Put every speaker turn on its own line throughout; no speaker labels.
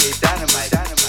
Dynamite. Dynamite.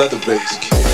Leather Leatherface.